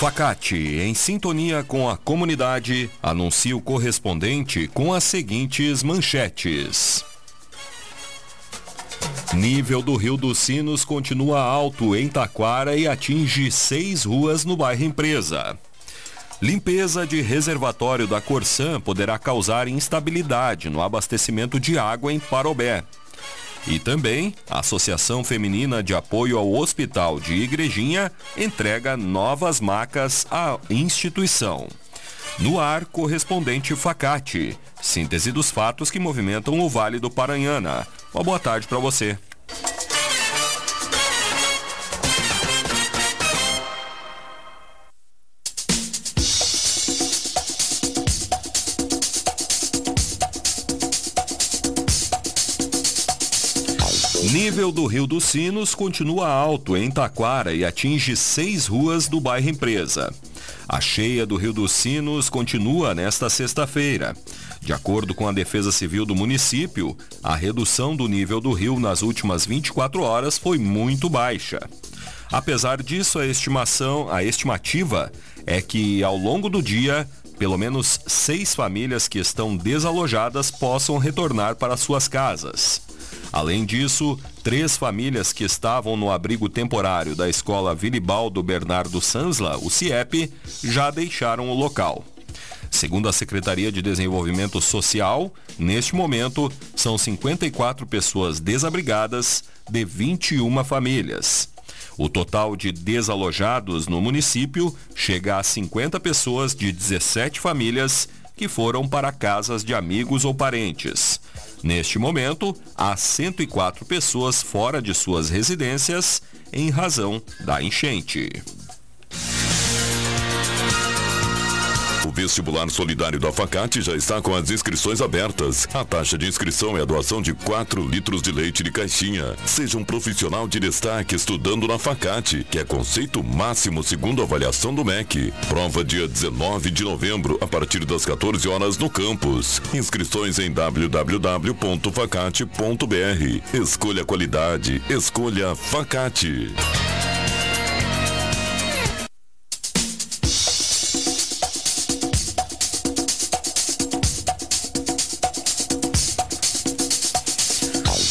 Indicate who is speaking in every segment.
Speaker 1: Facate, em sintonia com a comunidade, anuncia o correspondente com as seguintes manchetes. Nível do Rio dos Sinos continua alto em Taquara e atinge seis ruas no bairro Empresa. Limpeza de reservatório da Corsã poderá causar instabilidade no abastecimento de água em Parobé. E também, a Associação Feminina de Apoio ao Hospital de Igrejinha entrega novas macas à instituição. No ar, correspondente Facate. Síntese dos fatos que movimentam o Vale do Paranhana. Uma boa tarde para você. Nível do Rio dos Sinos continua alto em Taquara e atinge seis ruas do bairro Empresa. A cheia do Rio dos Sinos continua nesta sexta-feira. De acordo com a Defesa Civil do município, a redução do nível do rio nas últimas 24 horas foi muito baixa. Apesar disso, a estimação, a estimativa é que ao longo do dia, pelo menos seis famílias que estão desalojadas possam retornar para suas casas. Além disso, três famílias que estavam no abrigo temporário da escola Vilibaldo Bernardo Sansla, o CIEP, já deixaram o local. Segundo a Secretaria de Desenvolvimento Social, neste momento são 54 pessoas desabrigadas de 21 famílias. O total de desalojados no município chega a 50 pessoas de 17 famílias que foram para casas de amigos ou parentes. Neste momento, há 104 pessoas fora de suas residências em razão da enchente.
Speaker 2: O vestibular solidário da Facate já está com as inscrições abertas. A taxa de inscrição é a doação de 4 litros de leite de caixinha. Seja um profissional de destaque estudando na Facate, que é conceito máximo segundo a avaliação do MEC. Prova dia 19 de novembro, a partir das 14 horas no campus. Inscrições em www.facate.br. Escolha qualidade, escolha Facate.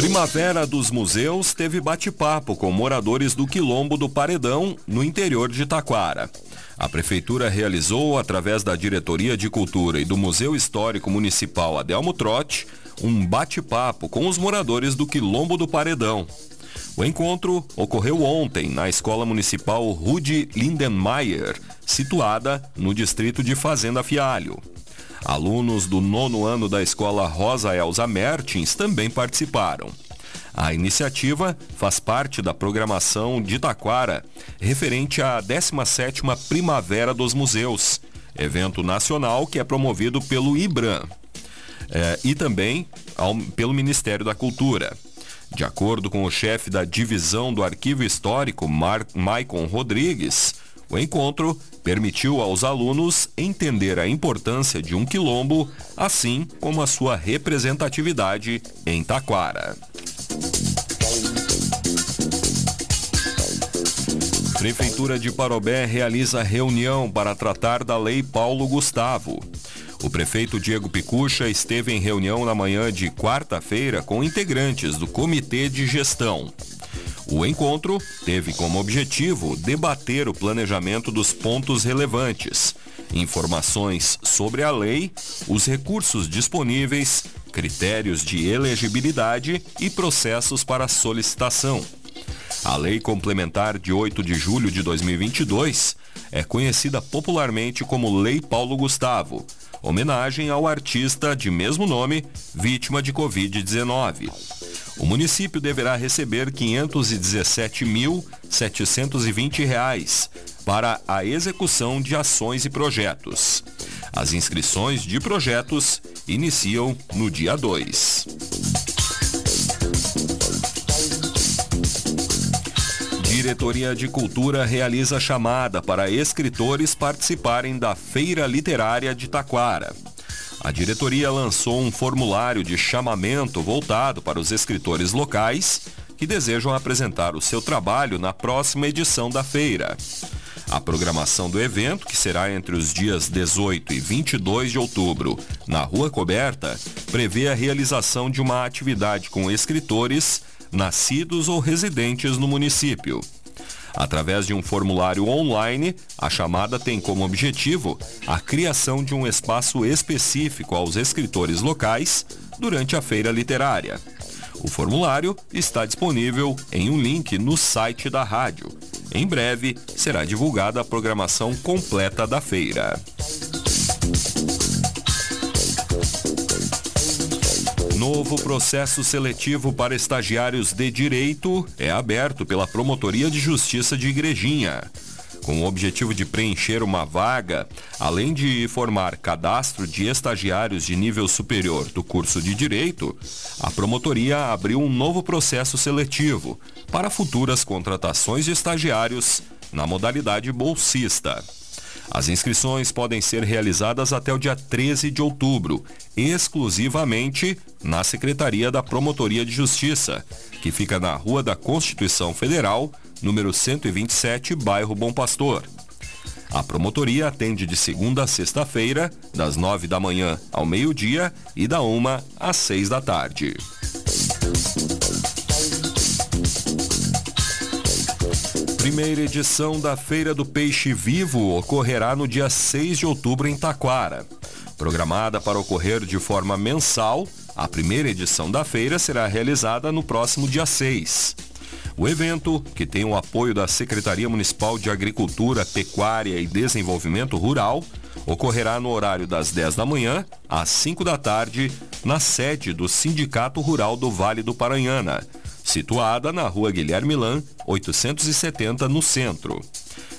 Speaker 1: Primavera dos Museus teve bate-papo com moradores do Quilombo do Paredão, no interior de Taquara. A Prefeitura realizou, através da Diretoria de Cultura e do Museu Histórico Municipal Adelmo Trotti, um bate-papo com os moradores do Quilombo do Paredão. O encontro ocorreu ontem na Escola Municipal Rude Lindenmayer, situada no distrito de Fazenda Fialho. Alunos do nono ano da escola Rosa Elza Mertins também participaram. A iniciativa faz parte da programação de Taquara, referente à 17ª Primavera dos Museus, evento nacional que é promovido pelo IBRAM é, e também ao, pelo Ministério da Cultura. De acordo com o chefe da divisão do Arquivo Histórico, Mar Maicon Rodrigues, o encontro permitiu aos alunos entender a importância de um quilombo, assim como a sua representatividade em Taquara. Prefeitura de Parobé realiza reunião para tratar da Lei Paulo Gustavo. O prefeito Diego Picucha esteve em reunião na manhã de quarta-feira com integrantes do Comitê de Gestão. O encontro teve como objetivo debater o planejamento dos pontos relevantes, informações sobre a lei, os recursos disponíveis, critérios de elegibilidade e processos para solicitação. A Lei Complementar de 8 de julho de 2022 é conhecida popularmente como Lei Paulo Gustavo, homenagem ao artista de mesmo nome, vítima de Covid-19. O município deverá receber R$ 517.720 para a execução de ações e projetos. As inscrições de projetos iniciam no dia 2. Diretoria de Cultura realiza chamada para escritores participarem da Feira Literária de Taquara. A diretoria lançou um formulário de chamamento voltado para os escritores locais que desejam apresentar o seu trabalho na próxima edição da feira. A programação do evento, que será entre os dias 18 e 22 de outubro, na Rua Coberta, prevê a realização de uma atividade com escritores nascidos ou residentes no município. Através de um formulário online, a chamada tem como objetivo a criação de um espaço específico aos escritores locais durante a feira literária. O formulário está disponível em um link no site da rádio. Em breve será divulgada a programação completa da feira. Novo processo seletivo para estagiários de direito é aberto pela Promotoria de Justiça de Igrejinha. Com o objetivo de preencher uma vaga, além de formar cadastro de estagiários de nível superior do curso de Direito, a promotoria abriu um novo processo seletivo para futuras contratações de estagiários na modalidade bolsista. As inscrições podem ser realizadas até o dia 13 de outubro, exclusivamente na Secretaria da Promotoria de Justiça, que fica na Rua da Constituição Federal, número 127, bairro Bom Pastor. A promotoria atende de segunda a sexta-feira, das nove da manhã ao meio-dia e da uma às seis da tarde. Primeira edição da Feira do Peixe Vivo ocorrerá no dia 6 de outubro em Taquara. Programada para ocorrer de forma mensal, a primeira edição da feira será realizada no próximo dia 6. O evento, que tem o apoio da Secretaria Municipal de Agricultura, Pecuária e Desenvolvimento Rural, ocorrerá no horário das 10 da manhã às 5 da tarde, na sede do Sindicato Rural do Vale do Paranhana, situada na rua Guilherme Lan, 870, no centro.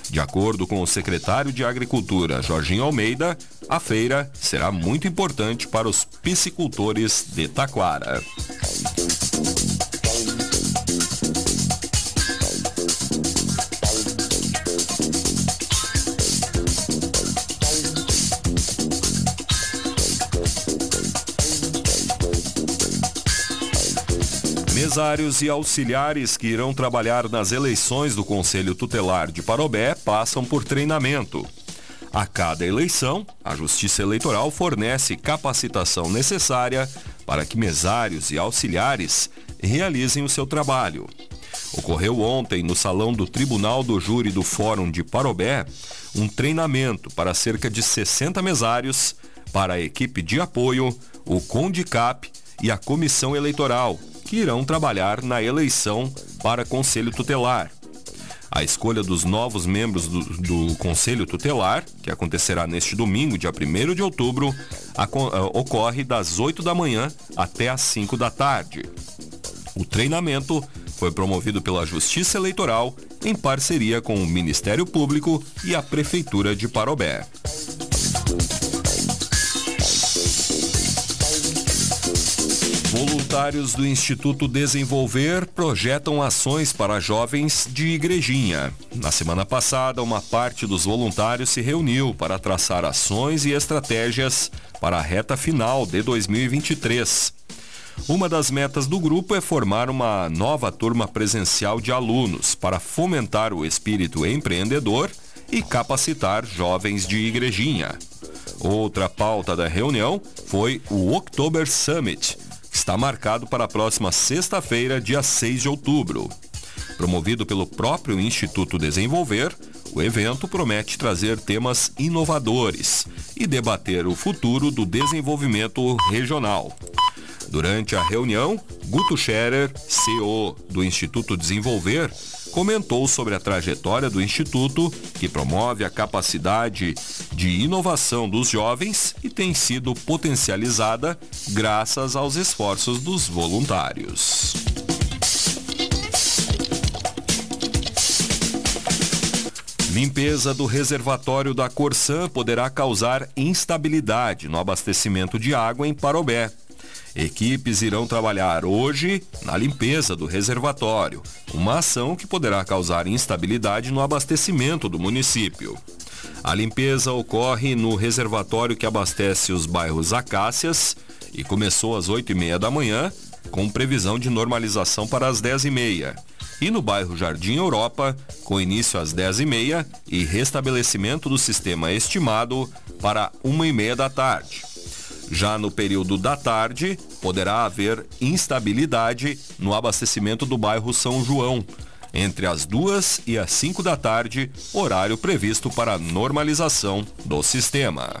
Speaker 1: De acordo com o secretário de Agricultura, Jorginho Almeida, a feira será muito importante para os piscicultores de Taquara. Mesários e auxiliares que irão trabalhar nas eleições do Conselho Tutelar de Parobé passam por treinamento. A cada eleição, a Justiça Eleitoral fornece capacitação necessária para que mesários e auxiliares realizem o seu trabalho. Ocorreu ontem, no salão do Tribunal do Júri do Fórum de Parobé, um treinamento para cerca de 60 mesários, para a equipe de apoio, o CONDICAP e a Comissão Eleitoral, que irão trabalhar na eleição para Conselho Tutelar. A escolha dos novos membros do, do, Conselho Tutelar, que acontecerá neste domingo, dia 1 de outubro, a, a, eh, ocorre das 8 da manhã até às 5 da tarde. O treinamento foi promovido pela Justiça Eleitoral em parceria com o Ministério Público e a Prefeitura de Parobé. Voluntários do Instituto Desenvolver projetam ações para jovens de Igrejinha. Na semana passada, uma parte dos voluntários se reuniu para traçar ações e estratégias para a reta final de 2023. Uma das metas do grupo é formar uma nova turma presencial de alunos para fomentar o espírito empreendedor e capacitar jovens de Igrejinha. Outra pauta da reunião foi o October Summit, está marcado para a próxima sexta-feira, dia 6 de outubro. Promovido pelo próprio Instituto Desenvolver, o evento promete trazer temas inovadores e debater o futuro do desenvolvimento regional. Durante a reunião, Guto Scherer, CEO do Instituto Desenvolver, comentou sobre a trajetória do Instituto, que promove a capacidade de inovação dos jovens e tem sido potencializada graças aos esforços dos voluntários. Limpeza do reservatório da Corsã poderá causar instabilidade no abastecimento de água em Parobé. Equipes irão trabalhar hoje na limpeza do reservatório, uma ação que poderá causar instabilidade no abastecimento do município. A limpeza ocorre no reservatório que abastece os bairros Acácias e começou às 8 e meia da manhã, com previsão de normalização para as 10 e e no bairro Jardim Europa, com início às 10h30 e restabelecimento do sistema estimado para 1h30 da tarde. Já no período da tarde, poderá haver instabilidade no abastecimento do bairro São João, entre as duas e as 5 da tarde, horário previsto para normalização do sistema.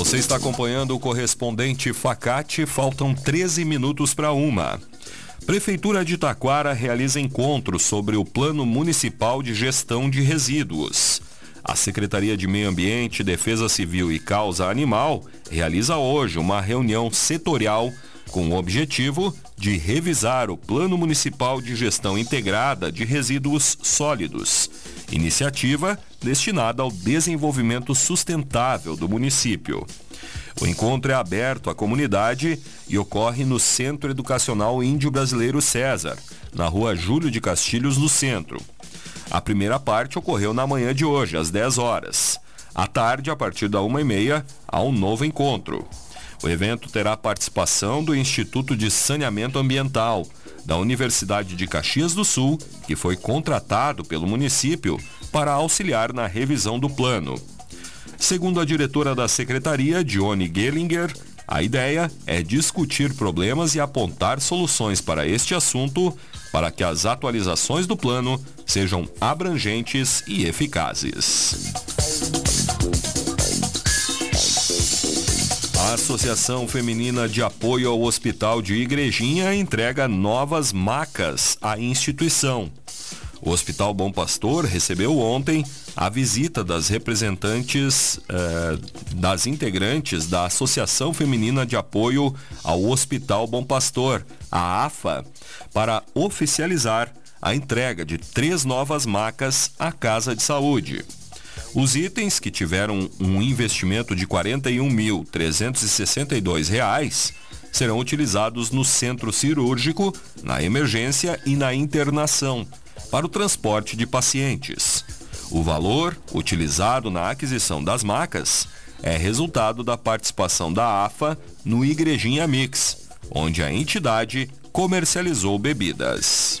Speaker 1: Você está acompanhando o correspondente Facate, faltam 13 minutos para uma. Prefeitura de Taquara realiza encontro sobre o Plano Municipal de Gestão de Resíduos. A Secretaria de Meio Ambiente, Defesa Civil e Causa Animal realiza hoje uma reunião setorial com o objetivo de revisar o Plano Municipal de Gestão Integrada de Resíduos Sólidos, iniciativa destinada ao desenvolvimento sustentável do município. O encontro é aberto à comunidade e ocorre no Centro Educacional Índio Brasileiro César, na rua Júlio de Castilhos, no centro. A primeira parte ocorreu na manhã de hoje, às 10 horas. À tarde, a partir da 1h30, há um novo encontro. O evento terá participação do Instituto de Saneamento Ambiental, da Universidade de Caxias do Sul, que foi contratado pelo município para auxiliar na revisão do plano. Segundo a diretora da secretaria, Dione Gellinger, a ideia é discutir problemas e apontar soluções para este assunto para que as atualizações do plano sejam abrangentes e eficazes. A Associação Feminina de Apoio ao Hospital de Igrejinha entrega novas macas à instituição. O Hospital Bom Pastor recebeu ontem a visita das representantes eh, das integrantes da Associação Feminina de Apoio ao Hospital Bom Pastor, a AFA, para oficializar a entrega de três novas macas à Casa de Saúde. Os itens que tiveram um investimento de R$ 41.362 serão utilizados no centro cirúrgico, na emergência e na internação para o transporte de pacientes. O valor utilizado na aquisição das macas é resultado da participação da AFA no Igrejinha Mix, onde a entidade comercializou bebidas.